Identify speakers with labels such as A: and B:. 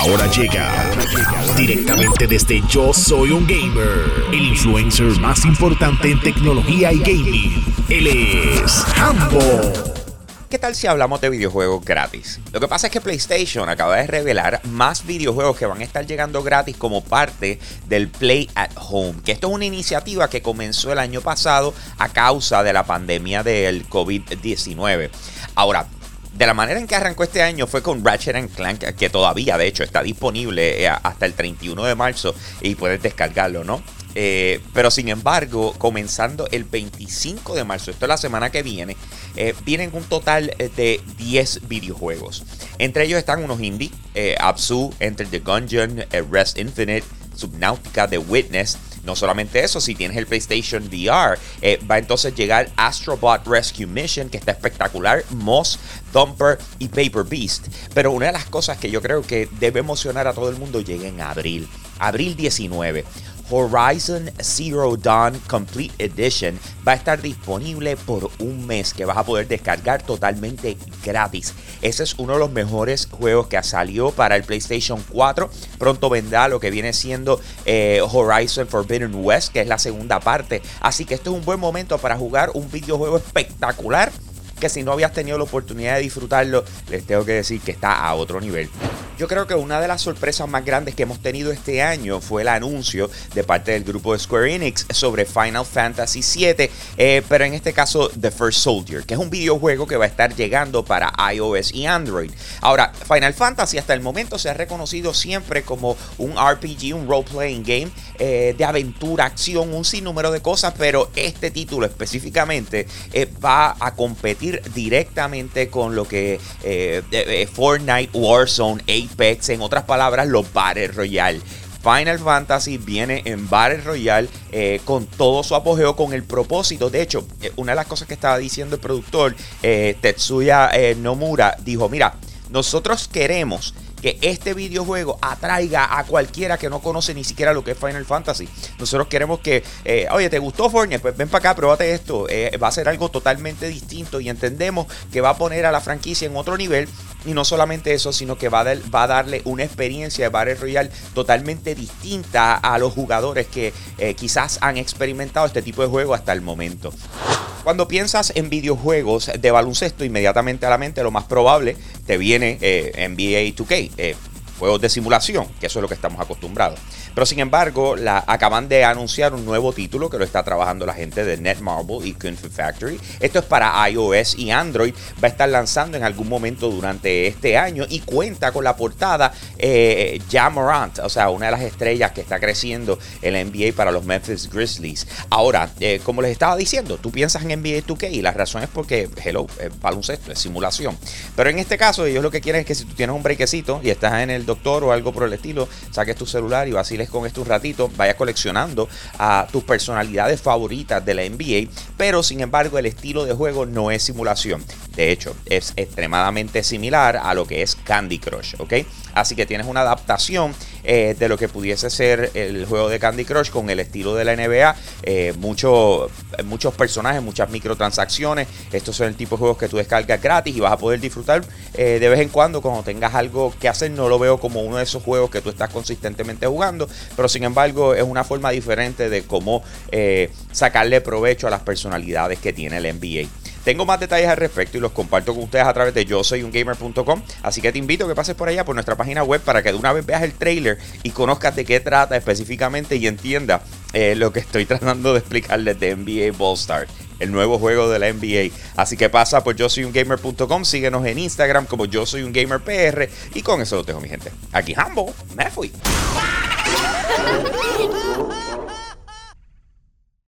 A: Ahora llega directamente desde Yo Soy un Gamer, el influencer más importante en tecnología y gaming. Él es Hambo.
B: ¿Qué tal si hablamos de videojuegos gratis? Lo que pasa es que PlayStation acaba de revelar más videojuegos que van a estar llegando gratis como parte del Play at Home, que esto es una iniciativa que comenzó el año pasado a causa de la pandemia del COVID-19. Ahora, de la manera en que arrancó este año fue con Ratchet Clank, que todavía de hecho está disponible eh, hasta el 31 de marzo y puedes descargarlo, ¿no? Eh, pero sin embargo, comenzando el 25 de marzo, esto es la semana que viene, eh, vienen un total de 10 videojuegos. Entre ellos están unos indie, eh, Absu, Enter the Gungeon, Rest Infinite, Subnautica, The Witness. No solamente eso, si tienes el PlayStation VR, va entonces llegar Astrobot Rescue Mission, que está espectacular, Moss, Thumper y Paper Beast. Pero una de las cosas que yo creo que debe emocionar a todo el mundo llega en abril. Abril 19. Horizon Zero Dawn Complete Edition va a estar disponible por un mes que vas a poder descargar totalmente gratis. Ese es uno de los mejores juegos que ha salido para el PlayStation 4. Pronto vendrá lo que viene siendo eh, Horizon Forbidden West, que es la segunda parte. Así que esto es un buen momento para jugar un videojuego espectacular que si no habías tenido la oportunidad de disfrutarlo, les tengo que decir que está a otro nivel. Yo creo que una de las sorpresas más grandes que hemos tenido este año fue el anuncio de parte del grupo de Square Enix sobre Final Fantasy VII, eh, pero en este caso The First Soldier, que es un videojuego que va a estar llegando para iOS y Android. Ahora, Final Fantasy hasta el momento se ha reconocido siempre como un RPG, un role-playing game eh, de aventura, acción, un sinnúmero de cosas, pero este título específicamente eh, va a competir directamente con lo que Fortnite, Warzone, en otras palabras, los Battle Royale. Final Fantasy viene en Battle Royale eh, con todo su apogeo, con el propósito. De hecho, eh, una de las cosas que estaba diciendo el productor eh, Tetsuya Nomura dijo: Mira, nosotros queremos que este videojuego atraiga a cualquiera que no conoce ni siquiera lo que es Final Fantasy. Nosotros queremos que, eh, oye, ¿te gustó Fortnite? Pues ven para acá, pruébate esto. Eh, va a ser algo totalmente distinto y entendemos que va a poner a la franquicia en otro nivel. Y no solamente eso, sino que va a, darle una experiencia de Battle Royale totalmente distinta a los jugadores que eh, quizás han experimentado este tipo de juego hasta el momento. Cuando piensas en videojuegos de baloncesto, inmediatamente a la mente lo más probable te viene NBA 2K. Eh, juegos de simulación, que eso es lo que estamos acostumbrados. Pero sin embargo, la, acaban de anunciar un nuevo título que lo está trabajando la gente de Netmarble y Kung Factory. Esto es para iOS y Android. Va a estar lanzando en algún momento durante este año y cuenta con la portada eh, Jamorant, o sea, una de las estrellas que está creciendo en la NBA para los Memphis Grizzlies. Ahora, eh, como les estaba diciendo, tú piensas en NBA 2K y la razón es porque, hello, es baloncesto, es simulación. Pero en este caso, ellos lo que quieren es que si tú tienes un brequecito y estás en el doctor o algo por el estilo, saques tu celular y vaciles con esto un ratito, vayas coleccionando a tus personalidades favoritas de la NBA, pero sin embargo el estilo de juego no es simulación. De hecho, es extremadamente similar a lo que es Candy Crush, ¿ok? Así que tienes una adaptación eh, de lo que pudiese ser el juego de Candy Crush con el estilo de la NBA. Eh, muchos personajes, muchas microtransacciones. Estos son el tipo de juegos que tú descargas gratis y vas a poder disfrutar eh, de vez en cuando cuando tengas algo que hacer. No lo veo como uno de esos juegos que tú estás consistentemente jugando, pero sin embargo es una forma diferente de cómo sacarle provecho a las personalidades que tiene el NBA. Tengo más detalles al respecto y los comparto con ustedes a través de yo soy un gamer.com. Así que te invito a que pases por allá por nuestra página web para que de una vez veas el trailer y conozcas de qué trata específicamente y entienda eh, lo que estoy tratando de explicarles de NBA Ball Star el nuevo juego de la NBA. Así que pasa por yo soy un gamer.com, síguenos en Instagram como yo soy un gamer PR y con eso lo dejo mi gente. Aquí Hambo, me fui.